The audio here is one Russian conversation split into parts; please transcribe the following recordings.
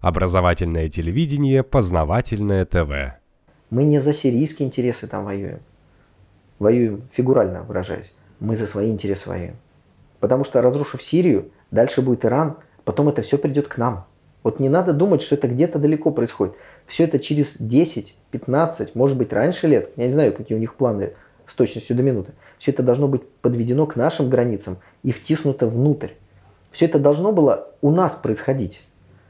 Образовательное телевидение, познавательное ТВ. Мы не за сирийские интересы там воюем. Воюем, фигурально выражаясь. Мы за свои интересы воюем. Потому что разрушив Сирию, дальше будет Иран, потом это все придет к нам. Вот не надо думать, что это где-то далеко происходит. Все это через 10, 15, может быть раньше лет, я не знаю, какие у них планы с точностью до минуты. Все это должно быть подведено к нашим границам и втиснуто внутрь. Все это должно было у нас происходить.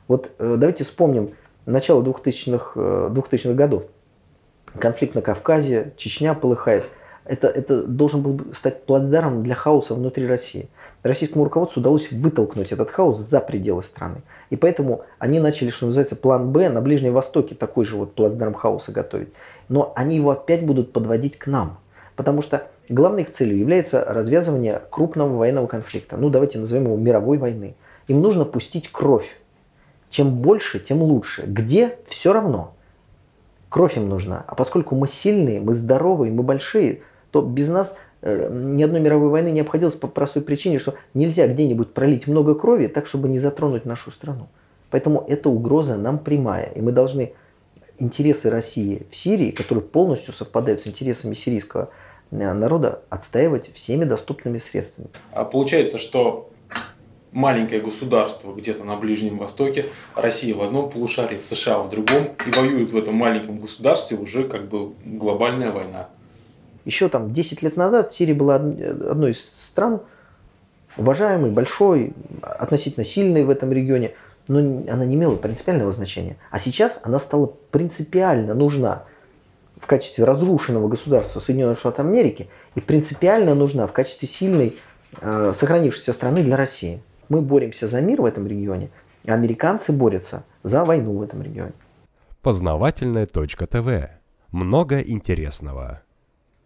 Вот э, давайте вспомним начало 2000-х 2000 годов. Конфликт на Кавказе, Чечня полыхает. Это, это должен был стать плацдармом для хаоса внутри России. Российскому руководству удалось вытолкнуть этот хаос за пределы страны. И поэтому они начали, что называется, план Б на Ближнем Востоке, такой же вот плацдарм хаоса готовить. Но они его опять будут подводить к нам. Потому что главной их целью является развязывание крупного военного конфликта. Ну, давайте назовем его мировой войны. Им нужно пустить кровь чем больше, тем лучше. Где? Все равно. Кровь им нужна. А поскольку мы сильные, мы здоровые, мы большие, то без нас э, ни одной мировой войны не обходилось по простой причине, что нельзя где-нибудь пролить много крови так, чтобы не затронуть нашу страну. Поэтому эта угроза нам прямая. И мы должны интересы России в Сирии, которые полностью совпадают с интересами сирийского э, народа, отстаивать всеми доступными средствами. А получается, что маленькое государство где-то на Ближнем Востоке, Россия в одном полушарии, США в другом, и воюют в этом маленьком государстве уже как бы глобальная война. Еще там 10 лет назад Сирия была одной из стран, уважаемой, большой, относительно сильной в этом регионе, но она не имела принципиального значения. А сейчас она стала принципиально нужна в качестве разрушенного государства Соединенных Штатов Америки и принципиально нужна в качестве сильной, э, сохранившейся страны для России. Мы боремся за мир в этом регионе, а американцы борются за войну в этом регионе. Познавательная точка ТВ. Много интересного.